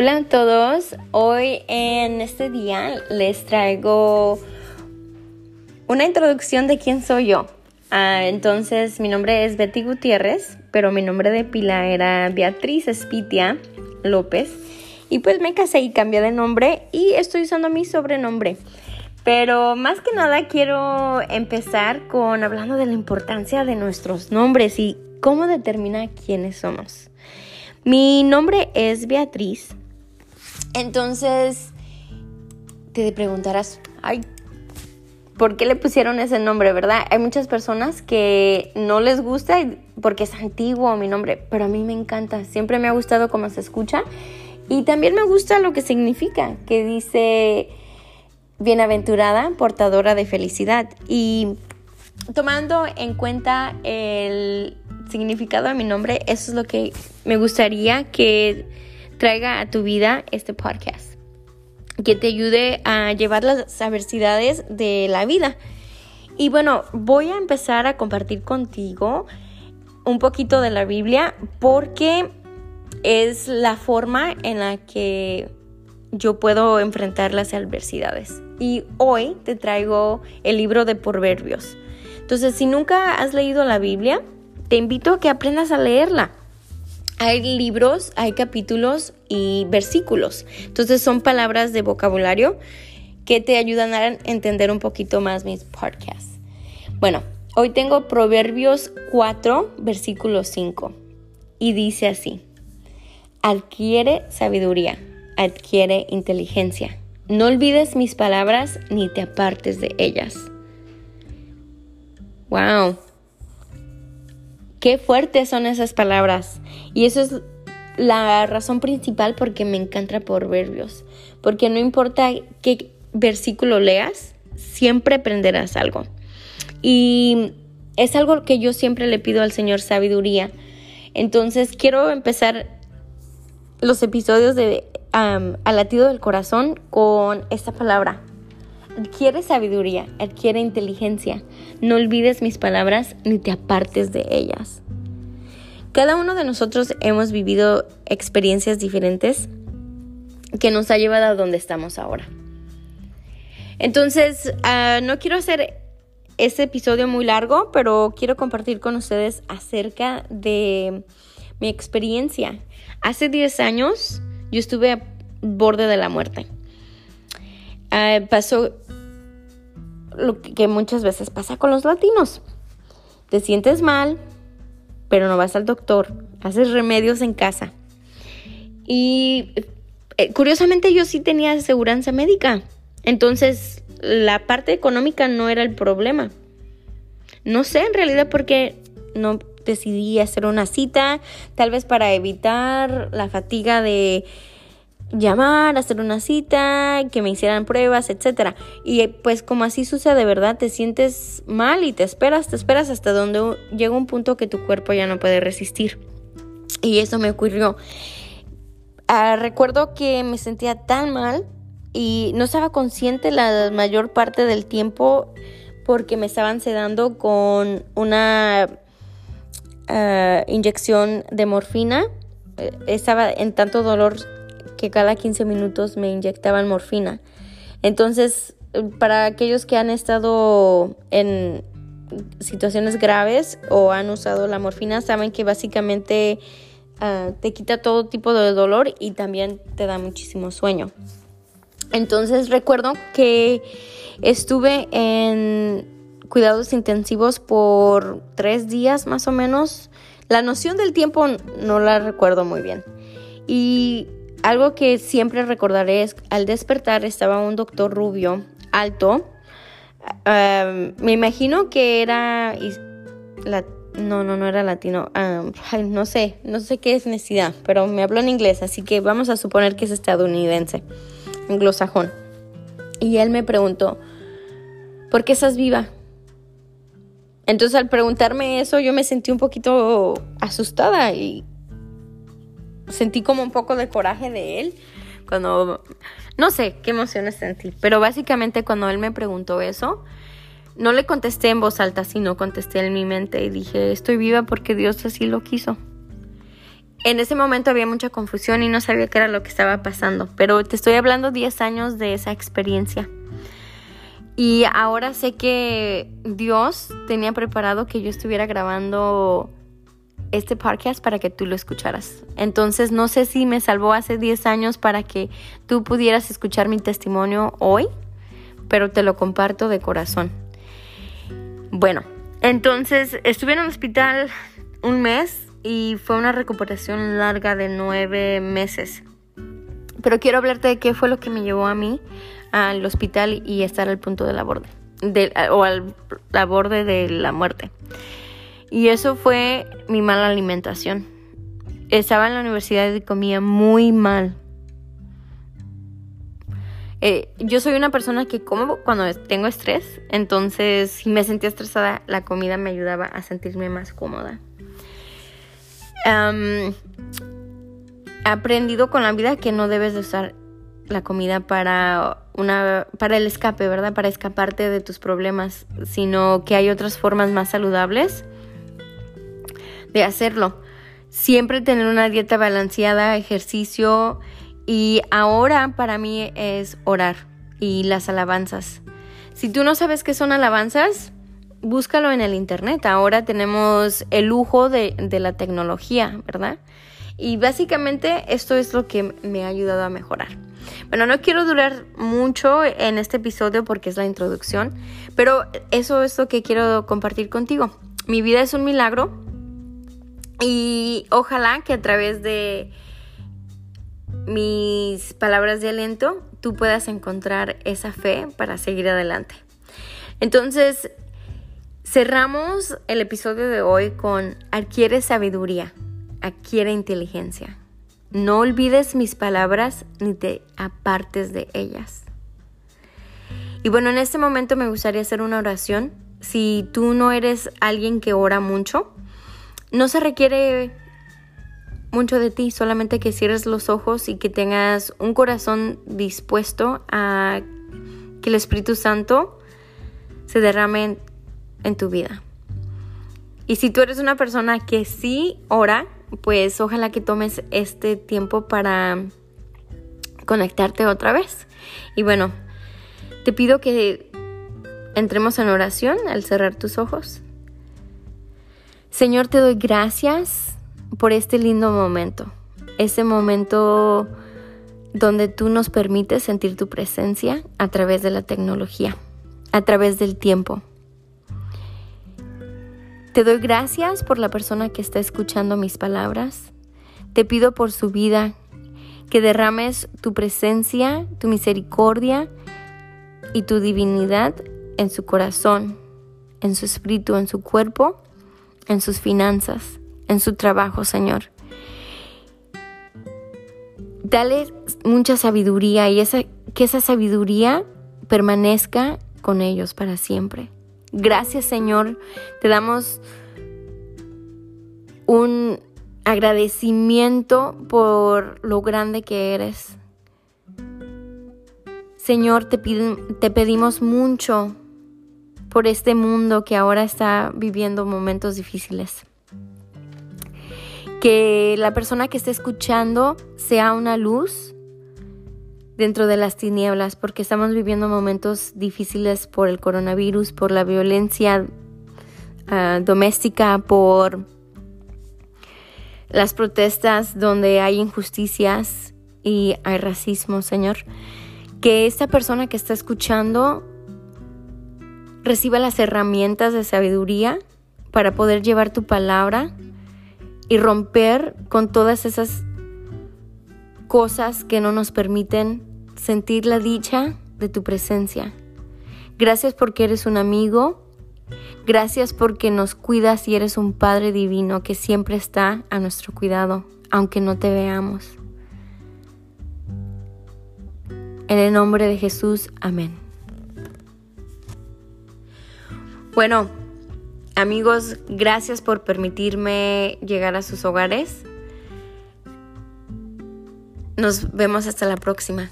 Hola a todos, hoy en este día les traigo una introducción de quién soy yo. Ah, entonces, mi nombre es Betty Gutiérrez, pero mi nombre de pila era Beatriz Espitia López. Y pues me casé y cambié de nombre y estoy usando mi sobrenombre. Pero más que nada quiero empezar con hablando de la importancia de nuestros nombres y cómo determina quiénes somos. Mi nombre es Beatriz. Entonces, te preguntarás, ay, ¿por qué le pusieron ese nombre, verdad? Hay muchas personas que no les gusta porque es antiguo mi nombre, pero a mí me encanta. Siempre me ha gustado cómo se escucha y también me gusta lo que significa, que dice bienaventurada, portadora de felicidad. Y tomando en cuenta el significado de mi nombre, eso es lo que me gustaría que traiga a tu vida este podcast. Que te ayude a llevar las adversidades de la vida. Y bueno, voy a empezar a compartir contigo un poquito de la Biblia porque es la forma en la que yo puedo enfrentar las adversidades. Y hoy te traigo el libro de Proverbios. Entonces, si nunca has leído la Biblia, te invito a que aprendas a leerla. Hay libros, hay capítulos y versículos. Entonces son palabras de vocabulario que te ayudan a entender un poquito más mis podcasts. Bueno, hoy tengo Proverbios 4, versículo 5. Y dice así, adquiere sabiduría, adquiere inteligencia. No olvides mis palabras ni te apartes de ellas. Wow. Qué fuertes son esas palabras. Y eso es la razón principal porque me encanta Proverbios. Porque no importa qué versículo leas, siempre aprenderás algo. Y es algo que yo siempre le pido al Señor sabiduría. Entonces quiero empezar los episodios de Al latido del corazón con esta palabra. Adquiere sabiduría, adquiere inteligencia. No olvides mis palabras ni te apartes de ellas. Cada uno de nosotros hemos vivido experiencias diferentes que nos ha llevado a donde estamos ahora. Entonces, ah, no quiero hacer este episodio muy largo, pero quiero compartir con ustedes acerca de mi experiencia. Hace 10 años yo estuve a borde de la muerte. Ah, pasó lo que muchas veces pasa con los latinos. Te sientes mal, pero no vas al doctor, haces remedios en casa. Y eh, curiosamente yo sí tenía aseguranza médica. Entonces la parte económica no era el problema. No sé en realidad por qué no decidí hacer una cita, tal vez para evitar la fatiga de llamar, hacer una cita, que me hicieran pruebas, etcétera. Y pues como así sucede, ¿verdad? Te sientes mal y te esperas, te esperas hasta donde llega un punto que tu cuerpo ya no puede resistir. Y eso me ocurrió. Ah, recuerdo que me sentía tan mal y no estaba consciente la mayor parte del tiempo porque me estaban sedando con una ah, inyección de morfina. Eh, estaba en tanto dolor que cada 15 minutos me inyectaban morfina. Entonces, para aquellos que han estado en situaciones graves o han usado la morfina, saben que básicamente ah, te quita todo tipo de dolor y también te da muchísimo sueño. Entonces recuerdo que estuve en cuidados intensivos por tres días más o menos. La noción del tiempo no la recuerdo muy bien. Y algo que siempre recordaré es al despertar estaba un doctor rubio, alto. me imagino que era... no, no, no era latino. no sé, no sé qué es necesidad, pero me habló en inglés, así que vamos a suponer que es estadounidense, anglosajón. Y él me preguntó, ¿por qué estás viva? Entonces al preguntarme eso yo me sentí un poquito asustada y sentí como un poco de coraje de él cuando, no sé qué emociones sentí, pero básicamente cuando él me preguntó eso, no le contesté en voz alta, sino contesté en mi mente y dije, estoy viva porque Dios así lo quiso. en ese momento había mucha confusión y no sabía qué era lo que estaba pasando, pero te estoy hablando 10 años de esa experiencia. Y ahora sé que Dios tenía preparado que yo estuviera grabando este podcast para que tú lo escucharas. Entonces no sé si me salvó hace 10 años para que tú pudieras escuchar mi testimonio hoy, pero te lo comparto de corazón. Bueno, entonces estuve en el hospital un mes y fue una recuperación larga de nueve meses. Pero quiero hablarte de qué fue lo que me llevó a mí al hospital y estar al punto de la borde, o al la borde de la muerte. Y eso fue mi mala alimentación. Estaba en la universidad y comía muy mal. Eh, yo soy una persona que como cuando tengo estrés, entonces si me sentía estresada, la comida me ayudaba a sentirme más cómoda he aprendido con la vida que no debes de usar la comida para una para el escape, ¿verdad? Para escaparte de tus problemas, sino que hay otras formas más saludables de hacerlo. Siempre tener una dieta balanceada, ejercicio y ahora para mí es orar y las alabanzas. Si tú no sabes qué son alabanzas, búscalo en el internet. Ahora tenemos el lujo de, la tecnología, ¿verdad? Y básicamente esto es lo que me ha ayudado a mejorar. Bueno, no quiero durar mucho en este episodio porque es la introducción, pero eso es lo que quiero compartir contigo. Mi vida es un milagro y ojalá que a través de mis palabras de aliento tú puedas encontrar esa fe para seguir adelante. Entonces, Cerramos el episodio de hoy con adquiere sabiduría, adquiere inteligencia. No olvides mis palabras ni te apartes de ellas. Y bueno, en este momento me gustaría hacer una oración. Si tú no eres alguien que ora mucho, no se requiere mucho de ti, solamente que cierres los ojos y que tengas un corazón dispuesto a que el Espíritu Santo se derrame en tu vida. Y si tú eres una persona que sí ora, pues ojalá que tomes este tiempo para conectarte otra vez. Y bueno, te pido que entremos en oración al cerrar tus ojos. Señor, te doy gracias por este lindo momento, ese momento donde tú nos permites sentir tu presencia a través de la tecnología, a través del tiempo. Te doy gracias por la persona que está escuchando mis palabras. Te pido por su vida que derrames tu presencia, tu misericordia y tu divinidad en su corazón, en su espíritu, en su cuerpo, en sus finanzas, en su trabajo, Señor. Dale mucha sabiduría y esa, que esa sabiduría permanezca con ellos para siempre. Gracias Señor, te damos un agradecimiento por lo grande que eres. Señor, te, te pedimos mucho por este mundo que ahora está viviendo momentos difíciles. Que la persona que esté escuchando sea una luz dentro de las tinieblas, porque estamos viviendo momentos difíciles por el coronavirus, por la violencia ah, doméstica, por las protestas donde hay injusticias y hay racismo, Señor. Que esta persona que está escuchando reciba las herramientas de sabiduría para poder llevar tu palabra y romper con todas esas cosas que no nos permiten sentir la dicha de tu presencia. Gracias porque eres un amigo. Gracias porque nos cuidas y eres un Padre divino que siempre está a nuestro cuidado, aunque no te veamos. En el nombre de Jesús, amén. Bueno, amigos, gracias por permitirme llegar a sus hogares. Nos vemos hasta la próxima.